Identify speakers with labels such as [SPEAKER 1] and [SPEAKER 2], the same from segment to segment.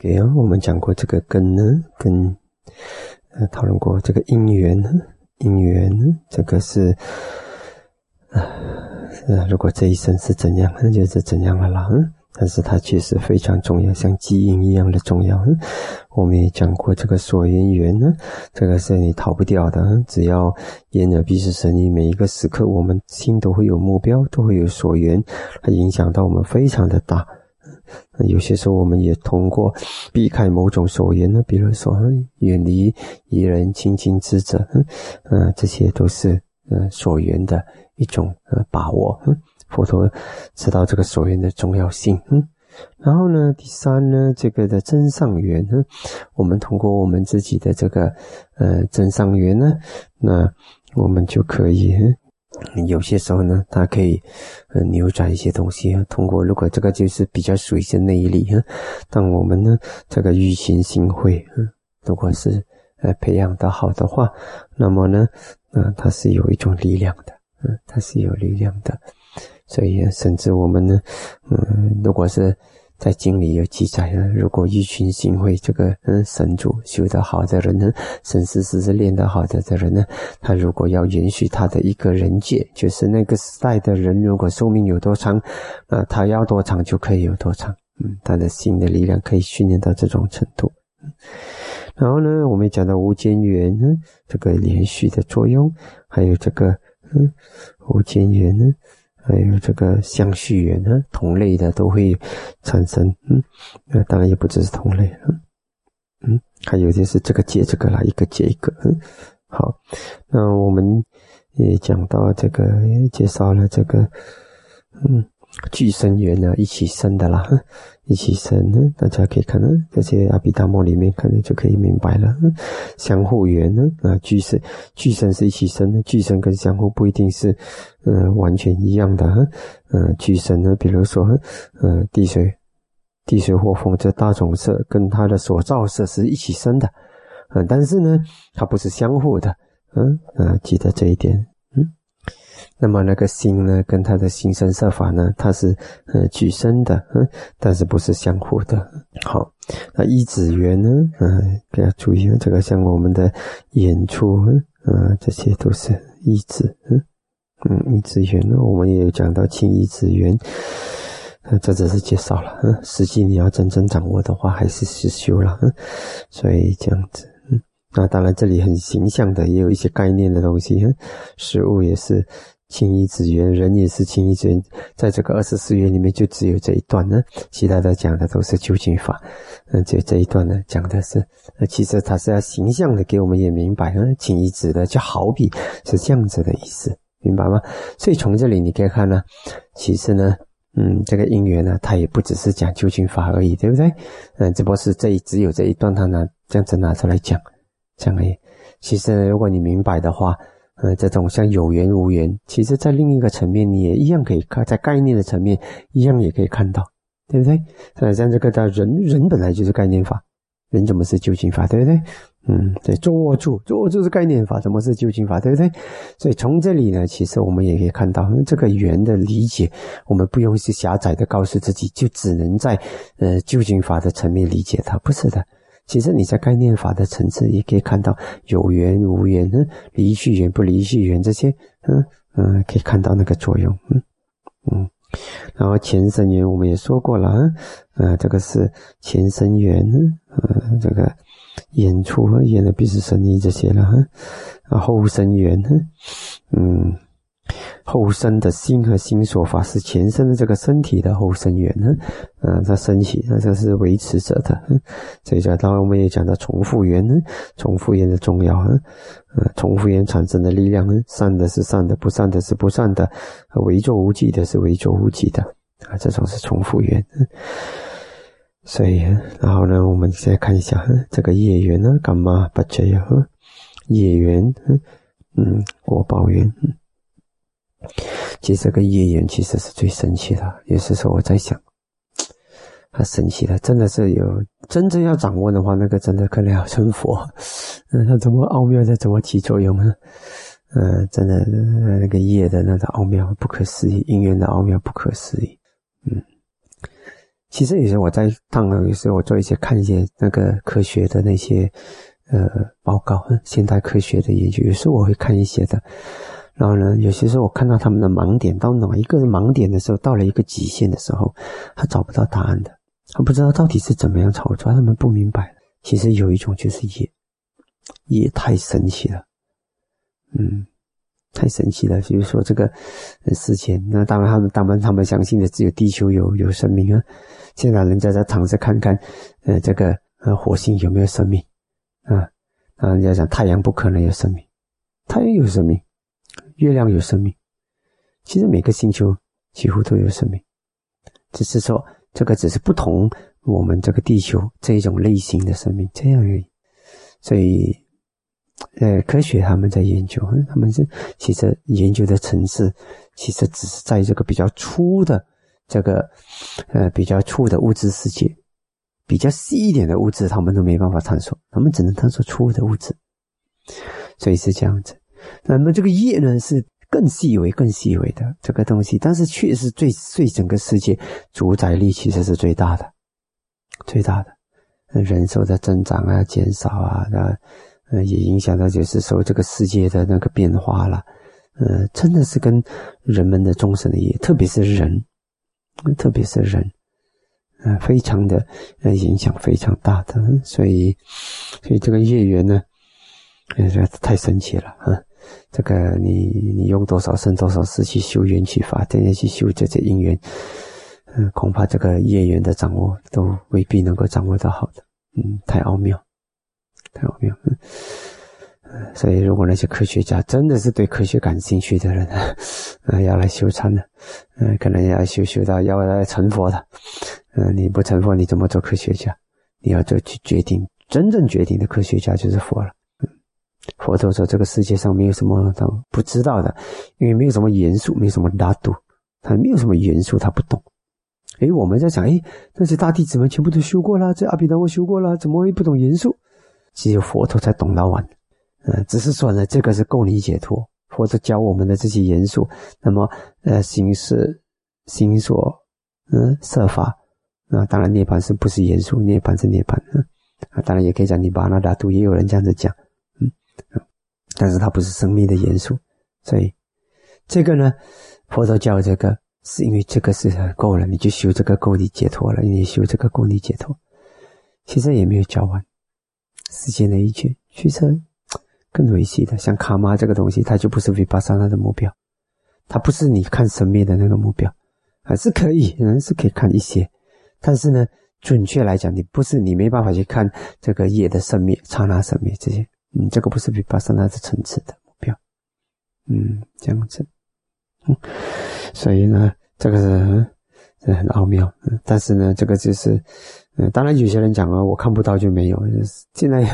[SPEAKER 1] 给啊，我们讲过这个根呢，跟呃讨论过这个因缘呢，因缘呢，这个是啊，如果这一生是怎样，那就是怎样了啦。嗯，但是它确实非常重要，像基因一样的重要。嗯，我们也讲过这个所缘缘呢，这个是你逃不掉的。只要眼耳鼻舌身意，每一个时刻，我们心都会有目标，都会有所缘，它影响到我们非常的大。有些时候，我们也通过避开某种所缘呢，比如说远离疑人、亲近之者，嗯，这些都是呃所缘的一种呃把握。嗯，佛陀知道这个所缘的重要性。嗯，然后呢，第三呢，这个的真上缘呢，我们通过我们自己的这个呃真上缘呢，那我们就可以。有些时候呢，它可以呃扭转一些东西。通过如果这个就是比较属于是内力哈，但我们呢这个欲行心会，嗯，如果是呃培养的好的话，那么呢，嗯，它是有一种力量的，嗯，它是有力量的。所以甚至我们呢，嗯，如果是。在经里有记载啊，如果一群行会这个嗯神主修得好的人呢，神思思是练得好的的人呢，他如果要允许他的一个人界，就是那个时代的人，如果寿命有多长，啊，他要多长就可以有多长，嗯，他的心的力量可以训练到这种程度。然后呢，我们讲到无间缘呢，这个连续的作用，还有这个嗯无间缘呢。还有这个相续缘呢，同类的都会产生，嗯，那当然也不只是同类，嗯，嗯，还有就是这个接这个啦，一个接一个，嗯，好，那我们也讲到这个，介绍了这个，嗯。俱生缘呢，一起生的啦，一起生呢，大家可以看呢，这些阿毗达摩里面可能就可以明白了。相互缘呢，啊，俱生，俱生是一起生的，俱生跟相互不一定是，呃，完全一样的。呃，俱生呢，比如说，呃，地水，地水火风这大种色跟它的所造色是一起生的，嗯，但是呢，它不是相互的，嗯，啊，记得这一点。那么那个心呢，跟他的心生色法呢，它是呃取生的，嗯，但是不是相互的。好，那一子缘呢，嗯，要注意这个像我们的演出，嗯，这些都是一子，嗯，嗯，一子缘呢，我们也有讲到清一子缘，呃，这只是介绍了，嗯，实际你要真正掌握的话，还是实修了，嗯，所以这样子，那当然这里很形象的，也有一些概念的东西，食，物也是。清一子缘，人也是清一子缘，在这个二十四缘里面，就只有这一段呢，其他的讲的都是究竟法。嗯，这这一段呢，讲的是，那，其实他是要形象的给我们也明白，嗯，清一子的就好比是这样子的意思，明白吗？所以从这里你可以看呢，其实呢，嗯，这个因缘呢，它也不只是讲究竟法而已，对不对？嗯，只不过是这一只有这一段，他拿这样子拿出来讲，这样而已。其实如果你明白的话。呃，这种像有缘无缘，其实在另一个层面，你也一样可以看，在概念的层面一样也可以看到，对不对？呃，像这个的人，人本来就是概念法，人怎么是究竟法，对不对？嗯，对，坐住，坐住是概念法，怎么是究竟法，对不对？所以从这里呢，其实我们也可以看到，这个缘的理解，我们不用是狭窄的告诉自己，就只能在呃究竟法的层面理解它，不是的。其实你在概念法的层次也可以看到有缘无缘，嗯，离去缘不离去缘这些，嗯嗯，可以看到那个作用，嗯嗯。然后前生缘我们也说过了，嗯，这个是前生缘，嗯，这个演出演的必是生意这些了，哈，啊后生缘，嗯。后生的心和心所法是前生的这个身体的后生缘呢，嗯，它升起，那这是维持着的。所以讲，当然我们也讲到重复缘呢，重复缘的重要，嗯，重复缘产生的力量呢，善的是善的，不善的是不善的，为作无忌的是为作无忌的，啊，这种是重复缘。所以，然后呢，我们现在看一下这个业缘呢，干嘛不这样？业缘，嗯，果报缘。其实这个业缘其实是最神奇的，有时候我在想，很神奇的，真的是有真正要掌握的话，那个真的可能要成佛。嗯，它怎么奥妙在怎么起作用呢？呃，真的那个业的那个奥妙不可思议，因缘的奥妙不可思议。嗯，其实有时候我在当有时候我做一些看一些那个科学的那些呃报告，现代科学的研究，有时候我会看一些的。然后呢，有些时候我看到他们的盲点到哪一个盲点的时候，到了一个极限的时候，他找不到答案的，他不知道到底是怎么样操作，他们不明白。其实有一种就是业，业太神奇了，嗯，太神奇了。比如说这个事情，那当然他们当然他们相信的只有地球有有生命啊。现在人家在躺着看看，呃，这个呃火星有没有生命啊？啊，人家讲太阳不可能有生命，太阳有生命。月亮有生命，其实每个星球几乎都有生命，只是说这个只是不同我们这个地球这一种类型的生命这样而已。所以，呃，科学他们在研究，他们是其实研究的层次其实只是在这个比较粗的这个呃比较粗的物质世界，比较细一点的物质他们都没办法探索，他们只能探索粗的物质，所以是这样子。那么这个业呢，是更细微、更细微的这个东西，但是确实最对整个世界主宰力其实是最大的、最大的。人数的增长啊、减少啊，那呃也影响到就是说这个世界的那个变化了。呃，真的是跟人们的终身的业，特别是人，特别是人，呃，非常的呃影响非常大的。所以，所以这个业缘呢，呃太神奇了啊！这个你你用多少生多少世去修缘去法，天天去修这些因缘，嗯，恐怕这个业缘的掌握都未必能够掌握到好的，嗯，太奥妙，太奥妙，嗯，所以如果那些科学家真的是对科学感兴趣的人，嗯，要来修禅的，嗯，可能要修修到要来成佛的，嗯，你不成佛你怎么做科学家？你要做去决定，真正决定的科学家就是佛了。佛陀说：“这个世界上没有什么他不知道的，因为没有什么元素，没有什么大度，他没有什么元素，他不懂。哎，我们在想，哎，那些大弟子们全部都修过了，这阿毗达摩修过了，怎么会不懂元素？只有佛陀才懂得完。嗯，只是说呢，这个是够你解脱。佛陀教我们的这些元素，那么呃，形式心所，嗯，设法。那当然，涅槃是不是元素？涅槃是涅槃。啊，当然也可以讲你巴那达度，也有人这样子讲。”但是它不是生命的元素，所以这个呢，佛陀教这个是因为这个是够了，你就修这个够你解脱了，你修这个够你解脱。其实也没有教完世间的一切，其实更维系的，像卡玛这个东西，它就不是维巴萨那的目标，它不是你看生命的那个目标，还是可以，人是可以看一些，但是呢，准确来讲，你不是你没办法去看这个业的生灭、刹那生灭这些。嗯，这个不是比巴萨那的层次的目标，嗯，这样子，嗯，所以呢，这个是很奥妙，但是呢，这个就是，嗯，当然有些人讲啊，我看不到就没有，现在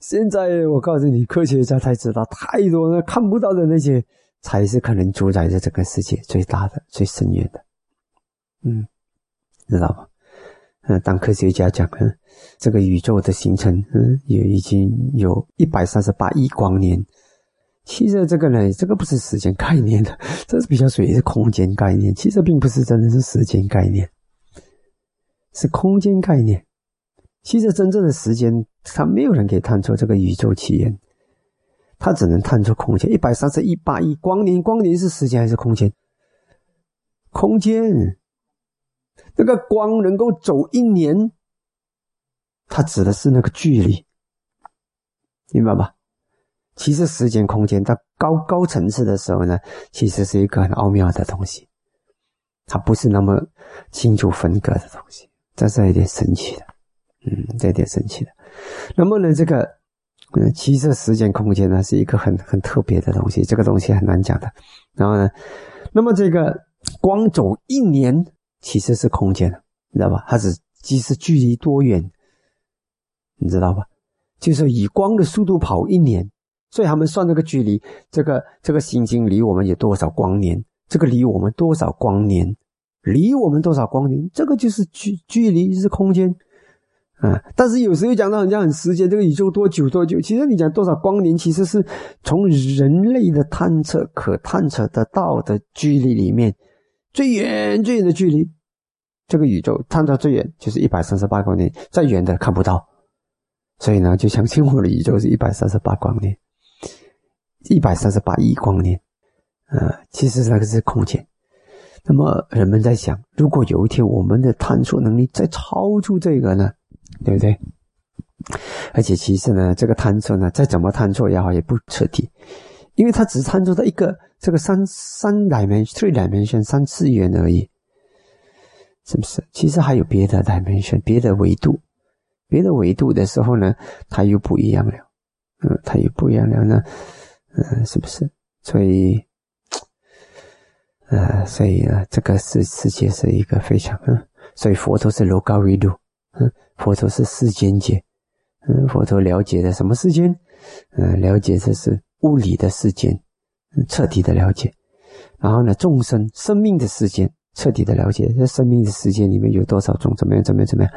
[SPEAKER 1] 现在我告诉你，科学家才知道，太多了，看不到的那些才是可能主宰着这个世界最大的、最深远的，嗯，知道吗？嗯，当科学家讲，嗯，这个宇宙的形成，嗯，也已经有一百三十八亿光年。其实这个呢，这个不是时间概念的，这是比较属于是空间概念。其实并不是真的是时间概念，是空间概念。其实真正的时间，它没有人可以探出这个宇宙起源，它只能探出空间。一百三十一八亿光年，光年是时间还是空间？空间。那个光能够走一年，它指的是那个距离，明白吧？其实时间、空间到高高层次的时候呢，其实是一个很奥妙的东西，它不是那么清楚分割的东西，这是有点神奇的，嗯，这有点神奇的。那么呢，这个，嗯，其实时间、空间呢是一个很很特别的东西，这个东西很难讲的。然后呢，那么这个光走一年。其实是空间，你知道吧？它是即使距离多远，你知道吧？就是以光的速度跑一年，所以他们算这个距离，这个这个行星离我们有多少光年？这个离我们多少光年？离我们多少光年？这个就是距距离是空间，啊！但是有时候讲到人家很时间，这个宇宙多久多久？其实你讲多少光年，其实是从人类的探测可探测得到的距离里面。最远最远的距离，这个宇宙探到最远就是一百三十八光年，再远的看不到。所以呢，就相信我的宇宙是一百三十八光年，一百三十八亿光年。啊，其实那个是空间。那么人们在想，如果有一天我们的探索能力再超出这个呢，对不对？而且其实呢，这个探测呢，再怎么探测也好，也不彻底，因为它只探索到一个这个三三 dimension、three dimension 三次元而已，是不是？其实还有别的 dimension、别的维度、别的维度的时候呢，它又不一样了。嗯，它又不一样了呢，嗯，是不是？所以。呃，所以呢，这个世世界是一个非常嗯，所以佛陀是楼高维度，嗯，佛陀是世间界，嗯，佛陀了解的什么世间？嗯，了解这是物理的世间，彻底的了解。然后呢，众生生命的世间，彻底的了解。在生命的世界里面有多少种？怎么样？怎么样？怎么样？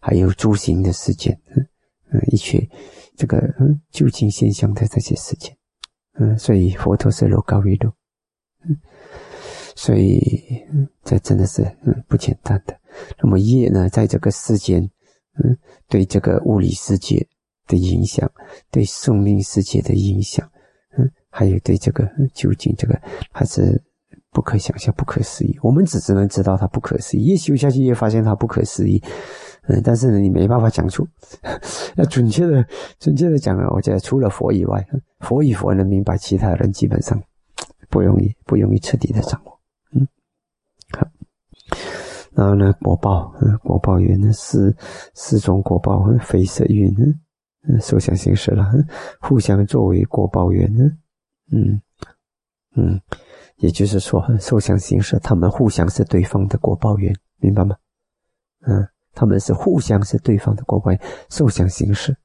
[SPEAKER 1] 还有诸行的世界，嗯嗯，一切这个嗯究竟现象的这些世界，嗯，所以佛陀是楼高维度，嗯。所以，这真的是嗯不简单的。那么业呢，在这个世间，嗯，对这个物理世界的影响，对生命世界的影响，嗯，还有对这个究竟这个还是不可想象、不可思议。我们只只能知道它不可思议，越修下去越发现它不可思议。嗯，但是呢，你没办法讲出。要准确的、准确的讲啊，我觉得除了佛以外，佛与佛能明白，其他人基本上不容易、不容易彻底的掌握。嗯。好然后呢，果报，嗯，果报缘呢，四四种果报，非色蕴，嗯，受想行识了，互相作为果报缘呢，嗯嗯，也就是说，受想行识，他们互相是对方的果报缘，明白吗？嗯，他们是互相是对方的果报员，受想行识，